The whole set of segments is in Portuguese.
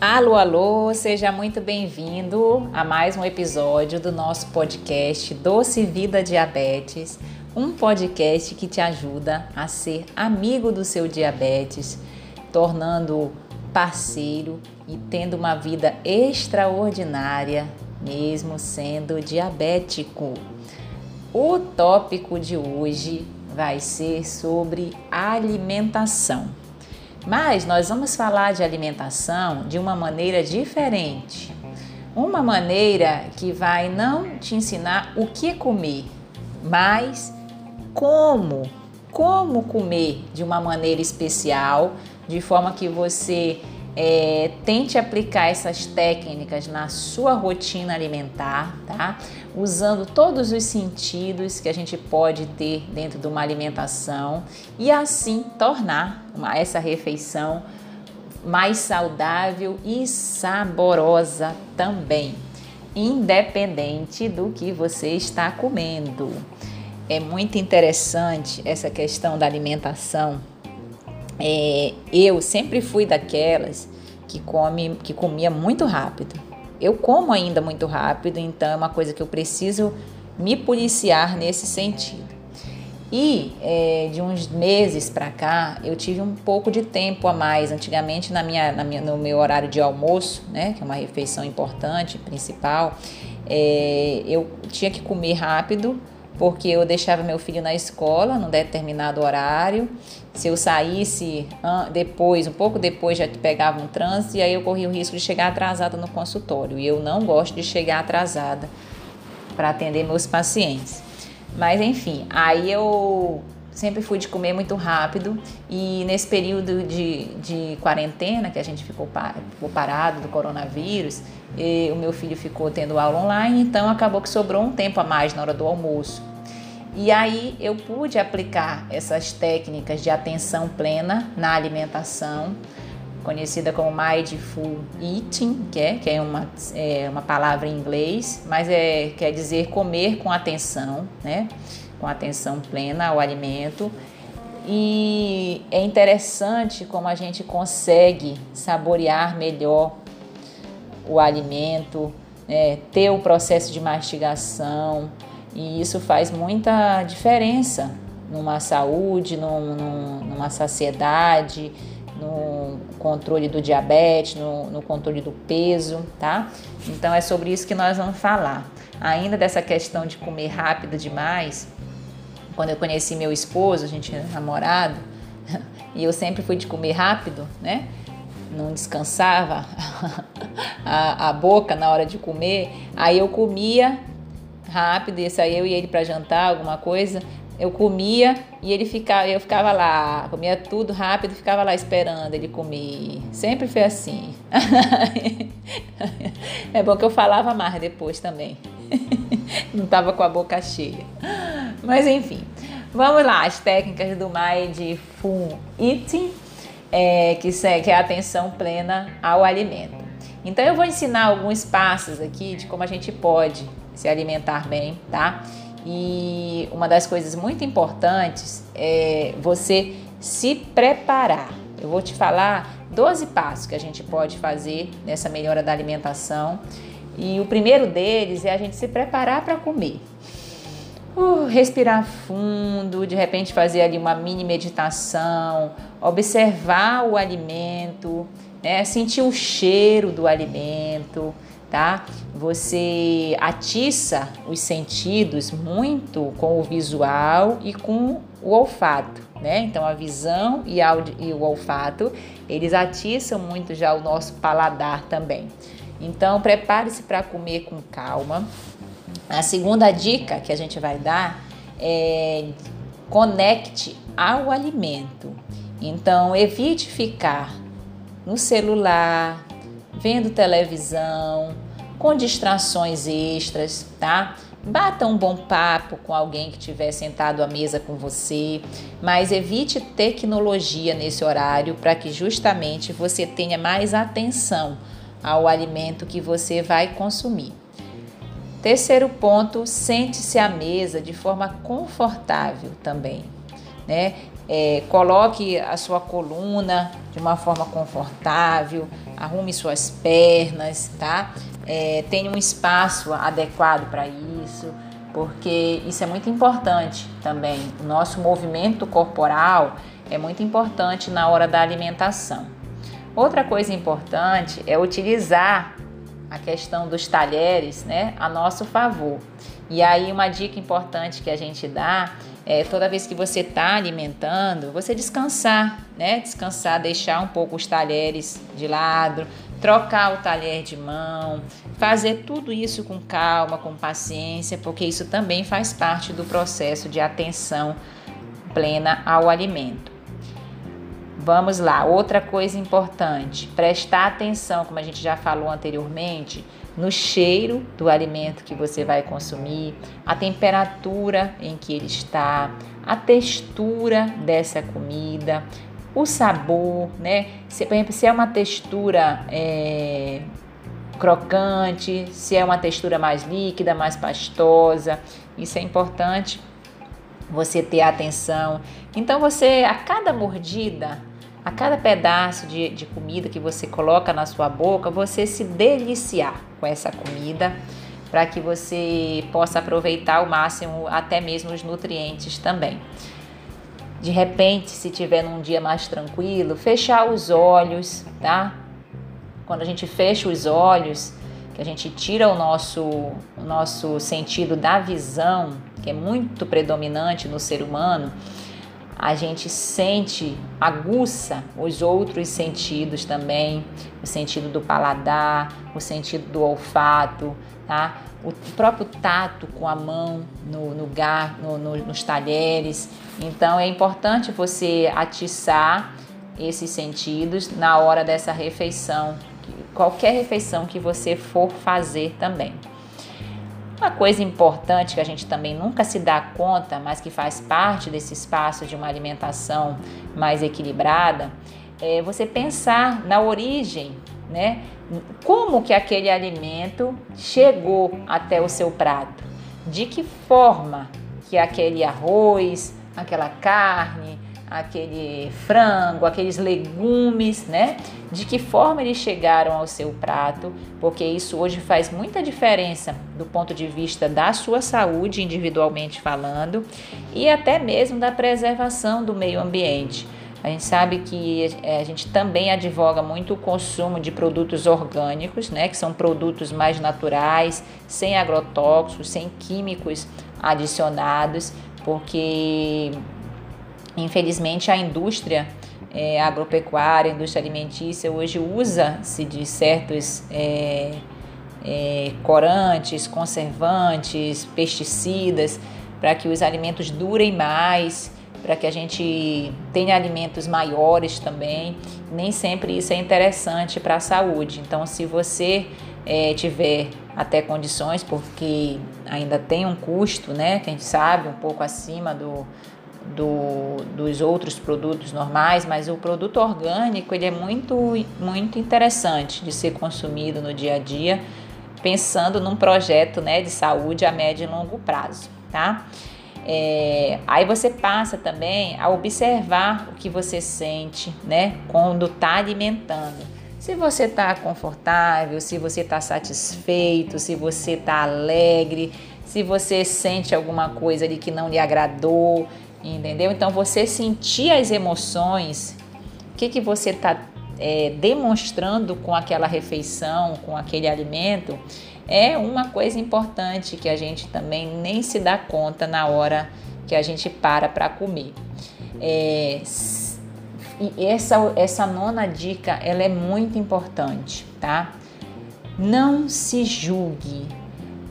Alô, alô, seja muito bem-vindo a mais um episódio do nosso podcast Doce Vida Diabetes, um podcast que te ajuda a ser amigo do seu diabetes, tornando parceiro e tendo uma vida extraordinária, mesmo sendo diabético. O tópico de hoje vai ser sobre alimentação. Mas nós vamos falar de alimentação de uma maneira diferente. Uma maneira que vai não te ensinar o que comer, mas como, como comer de uma maneira especial, de forma que você é, tente aplicar essas técnicas na sua rotina alimentar, tá? Usando todos os sentidos que a gente pode ter dentro de uma alimentação e assim tornar uma, essa refeição mais saudável e saborosa também, independente do que você está comendo. É muito interessante essa questão da alimentação é, eu sempre fui daquelas que come, que comia muito rápido. Eu como ainda muito rápido, então é uma coisa que eu preciso me policiar nesse sentido. E é, de uns meses para cá, eu tive um pouco de tempo a mais. Antigamente, na minha, na minha, no meu horário de almoço, né, que é uma refeição importante, principal, é, eu tinha que comer rápido porque eu deixava meu filho na escola num determinado horário. Se eu saísse depois, um pouco depois, já pegava um trânsito e aí eu corria o risco de chegar atrasada no consultório. E eu não gosto de chegar atrasada para atender meus pacientes. Mas enfim, aí eu sempre fui de comer muito rápido e nesse período de, de quarentena que a gente ficou, ficou parado do coronavírus, o meu filho ficou tendo aula online, então acabou que sobrou um tempo a mais na hora do almoço. E aí eu pude aplicar essas técnicas de atenção plena na alimentação, conhecida como Mindful Eating, que é, que é, uma, é uma palavra em inglês, mas é, quer dizer comer com atenção, né? com atenção plena ao alimento. E é interessante como a gente consegue saborear melhor o alimento, né? ter o processo de mastigação, e isso faz muita diferença numa saúde, num, num, numa saciedade, no controle do diabetes, no, no, controle do peso, tá? Então é sobre isso que nós vamos falar. Ainda dessa questão de comer rápido demais, quando eu conheci meu esposo, a gente era namorado, e eu sempre fui de comer rápido, né? Não descansava a, a boca na hora de comer. Aí eu comia rápido, ia sair eu e ele para jantar, alguma coisa. Eu comia e ele ficava, eu ficava lá, comia tudo rápido, ficava lá esperando ele comer. Sempre foi assim. é bom que eu falava mais depois também. Não tava com a boca cheia. Mas enfim, vamos lá, as técnicas do Mindful Eating, é, que, que é a atenção plena ao alimento. Então eu vou ensinar alguns passos aqui de como a gente pode se alimentar bem, tá? E uma das coisas muito importantes é você se preparar. Eu vou te falar 12 passos que a gente pode fazer nessa melhora da alimentação. E o primeiro deles é a gente se preparar para comer. Uh, respirar fundo, de repente fazer ali uma mini meditação, observar o alimento, né? sentir o cheiro do alimento, tá? Você atiça os sentidos muito com o visual e com o olfato, né? Então a visão e, e o olfato, eles atiçam muito já o nosso paladar também. Então prepare-se para comer com calma, a segunda dica que a gente vai dar é conecte ao alimento. Então, evite ficar no celular, vendo televisão, com distrações extras, tá? Bata um bom papo com alguém que estiver sentado à mesa com você, mas evite tecnologia nesse horário para que justamente você tenha mais atenção ao alimento que você vai consumir. Terceiro ponto, sente-se à mesa de forma confortável também. né? É, coloque a sua coluna de uma forma confortável, arrume suas pernas, tá? É, tenha um espaço adequado para isso, porque isso é muito importante também. O nosso movimento corporal é muito importante na hora da alimentação. Outra coisa importante é utilizar a questão dos talheres, né, a nosso favor. E aí uma dica importante que a gente dá é toda vez que você está alimentando, você descansar, né? Descansar, deixar um pouco os talheres de lado, trocar o talher de mão, fazer tudo isso com calma, com paciência, porque isso também faz parte do processo de atenção plena ao alimento. Vamos lá, outra coisa importante, prestar atenção, como a gente já falou anteriormente, no cheiro do alimento que você vai consumir, a temperatura em que ele está, a textura dessa comida, o sabor, né? Se, por exemplo, se é uma textura é, crocante, se é uma textura mais líquida, mais pastosa, isso é importante você ter atenção. Então você, a cada mordida, a cada pedaço de, de comida que você coloca na sua boca, você se deliciar com essa comida para que você possa aproveitar ao máximo até mesmo os nutrientes também. De repente, se tiver num dia mais tranquilo, fechar os olhos, tá? Quando a gente fecha os olhos, que a gente tira o nosso, o nosso sentido da visão, que é muito predominante no ser humano, a gente sente, aguça os outros sentidos também, o sentido do paladar, o sentido do olfato, tá? O próprio tato com a mão no, no, gar, no, no nos talheres. Então é importante você atiçar esses sentidos na hora dessa refeição, qualquer refeição que você for fazer também. Uma coisa importante que a gente também nunca se dá conta, mas que faz parte desse espaço de uma alimentação mais equilibrada, é você pensar na origem, né? Como que aquele alimento chegou até o seu prato? De que forma que aquele arroz, aquela carne, aquele frango, aqueles legumes, né? De que forma eles chegaram ao seu prato, porque isso hoje faz muita diferença do ponto de vista da sua saúde, individualmente falando, e até mesmo da preservação do meio ambiente. A gente sabe que é, a gente também advoga muito o consumo de produtos orgânicos, né, que são produtos mais naturais, sem agrotóxicos, sem químicos adicionados, porque Infelizmente, a indústria é, agropecuária, a indústria alimentícia, hoje usa-se de certos é, é, corantes, conservantes, pesticidas, para que os alimentos durem mais, para que a gente tenha alimentos maiores também. Nem sempre isso é interessante para a saúde. Então, se você é, tiver até condições, porque ainda tem um custo, né, que a gente sabe, um pouco acima do, do, dos outros produtos normais, mas o produto orgânico ele é muito, muito interessante de ser consumido no dia a dia, pensando num projeto né, de saúde a médio e longo prazo, tá? É, aí você passa também a observar o que você sente, né, quando está alimentando. Se você está confortável, se você está satisfeito, se você está alegre, se você sente alguma coisa ali que não lhe agradou, entendeu? Então você sentir as emoções, o que, que você está é, demonstrando com aquela refeição, com aquele alimento, é uma coisa importante que a gente também nem se dá conta na hora que a gente para para comer. É, e essa, essa nona dica ela é muito importante, tá? Não se julgue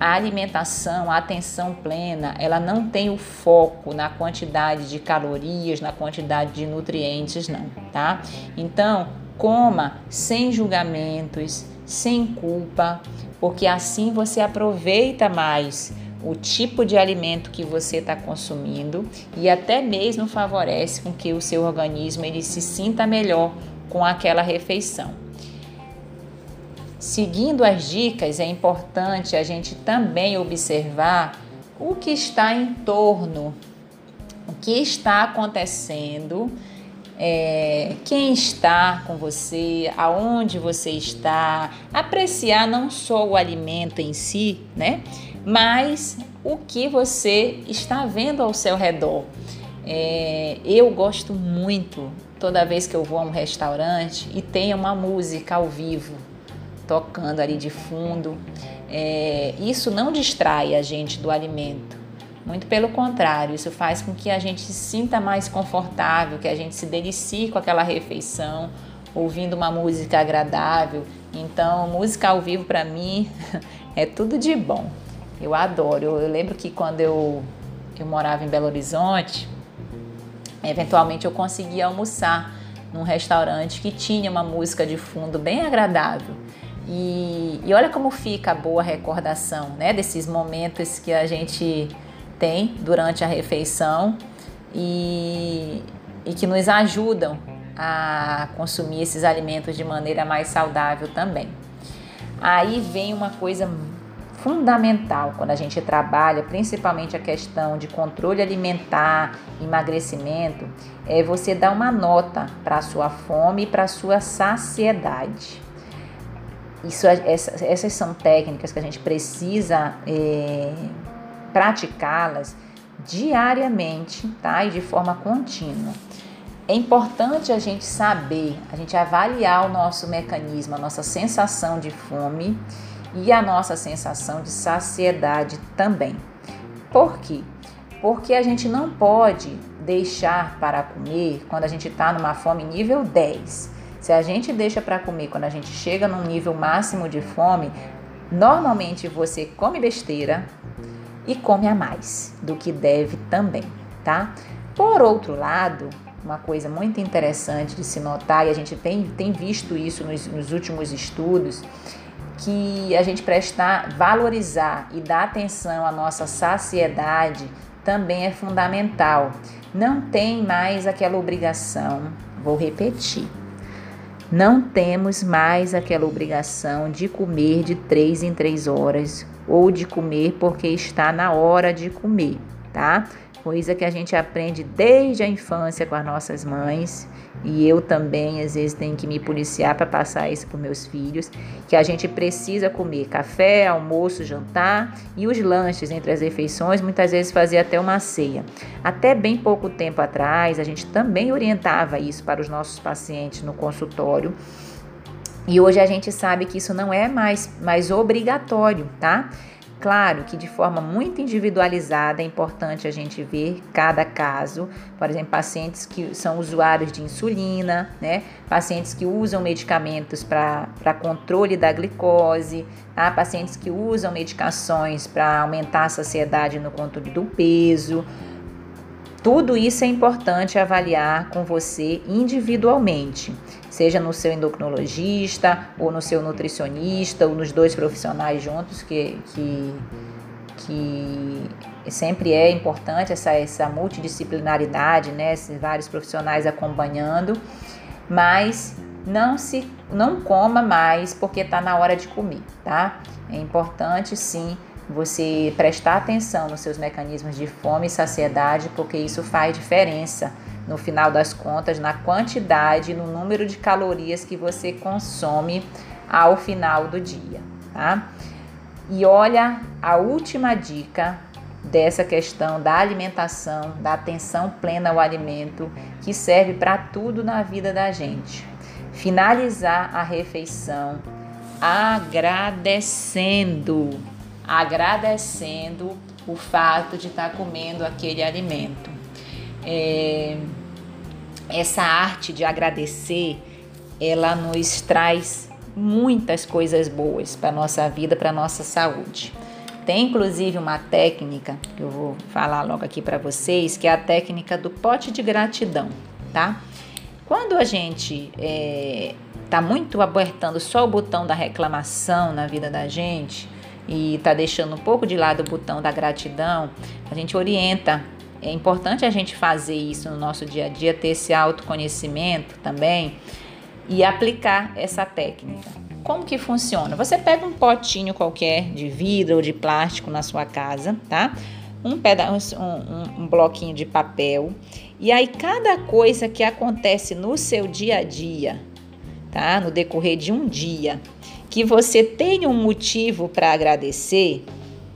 a alimentação, a atenção plena, ela não tem o foco na quantidade de calorias, na quantidade de nutrientes, não, tá? Então, coma sem julgamentos, sem culpa, porque assim você aproveita mais o tipo de alimento que você está consumindo e até mesmo favorece com que o seu organismo ele se sinta melhor com aquela refeição. Seguindo as dicas, é importante a gente também observar o que está em torno, que está acontecendo, é, quem está com você, aonde você está, apreciar não só o alimento em si, né? Mas o que você está vendo ao seu redor. É, eu gosto muito toda vez que eu vou a um restaurante e tem uma música ao vivo tocando ali de fundo. É, isso não distrai a gente do alimento. Muito pelo contrário, isso faz com que a gente se sinta mais confortável, que a gente se delicie com aquela refeição, ouvindo uma música agradável. Então, música ao vivo para mim é tudo de bom. Eu adoro. Eu, eu lembro que quando eu, eu morava em Belo Horizonte, eventualmente eu conseguia almoçar num restaurante que tinha uma música de fundo bem agradável. E, e olha como fica a boa recordação né, desses momentos que a gente tem durante a refeição e, e que nos ajudam a consumir esses alimentos de maneira mais saudável também. Aí vem uma coisa fundamental quando a gente trabalha, principalmente a questão de controle alimentar, emagrecimento, é você dar uma nota para a sua fome e para a sua saciedade. Isso, essa, essas são técnicas que a gente precisa é, praticá-las diariamente, tá? E de forma contínua. É importante a gente saber, a gente avaliar o nosso mecanismo, a nossa sensação de fome e a nossa sensação de saciedade também. Por quê? Porque a gente não pode deixar para comer quando a gente está numa fome nível 10. Se a gente deixa para comer quando a gente chega num nível máximo de fome, normalmente você come besteira e come a mais do que deve também, tá? Por outro lado, uma coisa muito interessante de se notar, e a gente tem, tem visto isso nos, nos últimos estudos, que a gente prestar, valorizar e dar atenção à nossa saciedade também é fundamental. Não tem mais aquela obrigação, vou repetir, não temos mais aquela obrigação de comer de três em três horas ou de comer porque está na hora de comer, tá? Coisa que a gente aprende desde a infância com as nossas mães, e eu também às vezes tenho que me policiar para passar isso para meus filhos, que a gente precisa comer café, almoço, jantar e os lanches entre as refeições, muitas vezes fazer até uma ceia. Até bem pouco tempo atrás, a gente também orientava isso para os nossos pacientes no consultório. E hoje a gente sabe que isso não é mais, mais obrigatório, tá? Claro que de forma muito individualizada é importante a gente ver cada caso, por exemplo, pacientes que são usuários de insulina, né? pacientes que usam medicamentos para controle da glicose, tá? pacientes que usam medicações para aumentar a saciedade no controle do peso. Tudo isso é importante avaliar com você individualmente seja no seu endocrinologista, ou no seu nutricionista, ou nos dois profissionais juntos, que, que, que sempre é importante essa, essa multidisciplinaridade, né? Esses vários profissionais acompanhando, mas não se não coma mais porque está na hora de comer, tá? É importante sim você prestar atenção nos seus mecanismos de fome e saciedade, porque isso faz diferença no final das contas, na quantidade, no número de calorias que você consome ao final do dia, tá? E olha a última dica dessa questão da alimentação, da atenção plena ao alimento, que serve para tudo na vida da gente. Finalizar a refeição agradecendo, agradecendo o fato de estar comendo aquele alimento. É, essa arte de agradecer, ela nos traz muitas coisas boas para nossa vida, para nossa saúde. Tem inclusive uma técnica que eu vou falar logo aqui para vocês, que é a técnica do pote de gratidão, tá? Quando a gente é, tá muito apertando só o botão da reclamação na vida da gente e tá deixando um pouco de lado o botão da gratidão, a gente orienta é importante a gente fazer isso no nosso dia a dia, ter esse autoconhecimento também e aplicar essa técnica. Como que funciona? Você pega um potinho qualquer de vidro ou de plástico na sua casa, tá? um, pedaço, um, um, um bloquinho de papel. E aí, cada coisa que acontece no seu dia a dia, tá? No decorrer de um dia, que você tenha um motivo para agradecer.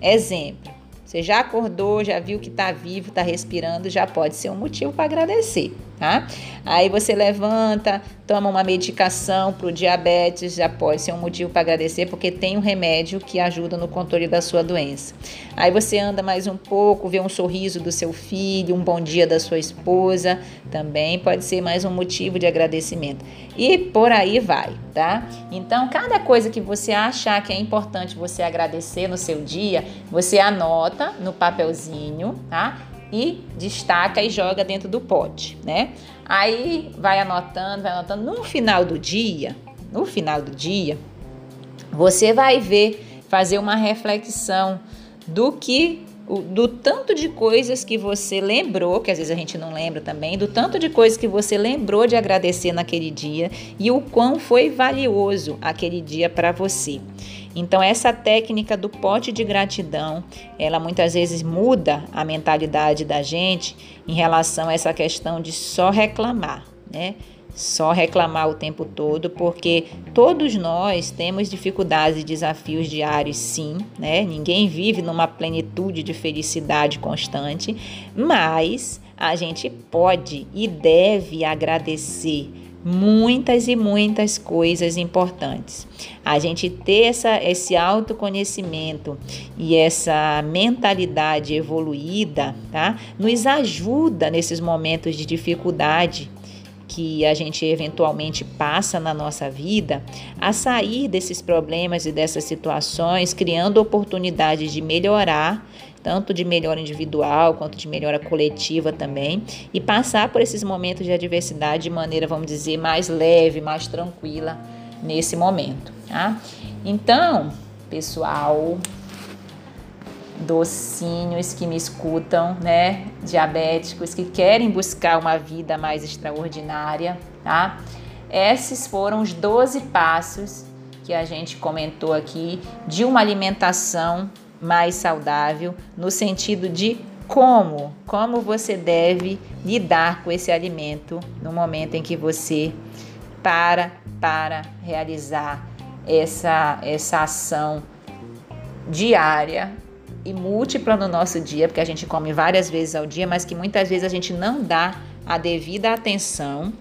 Exemplo, você já acordou, já viu que está vivo, está respirando, já pode ser um motivo para agradecer, tá? Aí você levanta, toma uma medicação para o diabetes, já pode ser um motivo para agradecer, porque tem um remédio que ajuda no controle da sua doença. Aí você anda mais um pouco, vê um sorriso do seu filho, um bom dia da sua esposa, também pode ser mais um motivo de agradecimento. E por aí vai, tá? Então, cada coisa que você achar que é importante você agradecer no seu dia, você anota no papelzinho, tá? E destaca e joga dentro do pote, né? Aí vai anotando, vai anotando. No final do dia, no final do dia, você vai ver, fazer uma reflexão do que do tanto de coisas que você lembrou, que às vezes a gente não lembra também, do tanto de coisas que você lembrou de agradecer naquele dia e o quão foi valioso aquele dia para você. Então essa técnica do pote de gratidão, ela muitas vezes muda a mentalidade da gente em relação a essa questão de só reclamar, né? Só reclamar o tempo todo, porque todos nós temos dificuldades e desafios diários, sim, né? Ninguém vive numa plenitude de felicidade constante, mas a gente pode e deve agradecer muitas e muitas coisas importantes. A gente ter essa, esse autoconhecimento e essa mentalidade evoluída, tá? Nos ajuda nesses momentos de dificuldade que a gente eventualmente passa na nossa vida a sair desses problemas e dessas situações, criando oportunidades de melhorar, tanto de melhora individual quanto de melhora coletiva também, e passar por esses momentos de adversidade de maneira, vamos dizer, mais leve, mais tranquila nesse momento, tá? Então, pessoal, docinhos que me escutam, né? Diabéticos que querem buscar uma vida mais extraordinária, tá? Esses foram os 12 passos que a gente comentou aqui de uma alimentação mais saudável, no sentido de como, como você deve lidar com esse alimento no momento em que você para para realizar essa essa ação diária e múltipla no nosso dia, porque a gente come várias vezes ao dia, mas que muitas vezes a gente não dá a devida atenção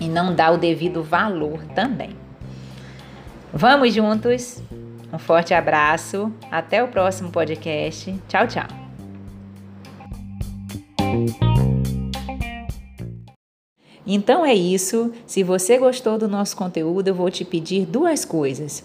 e não dá o devido valor também. Vamos juntos? Um forte abraço, até o próximo podcast. Tchau, tchau. Então é isso. Se você gostou do nosso conteúdo, eu vou te pedir duas coisas.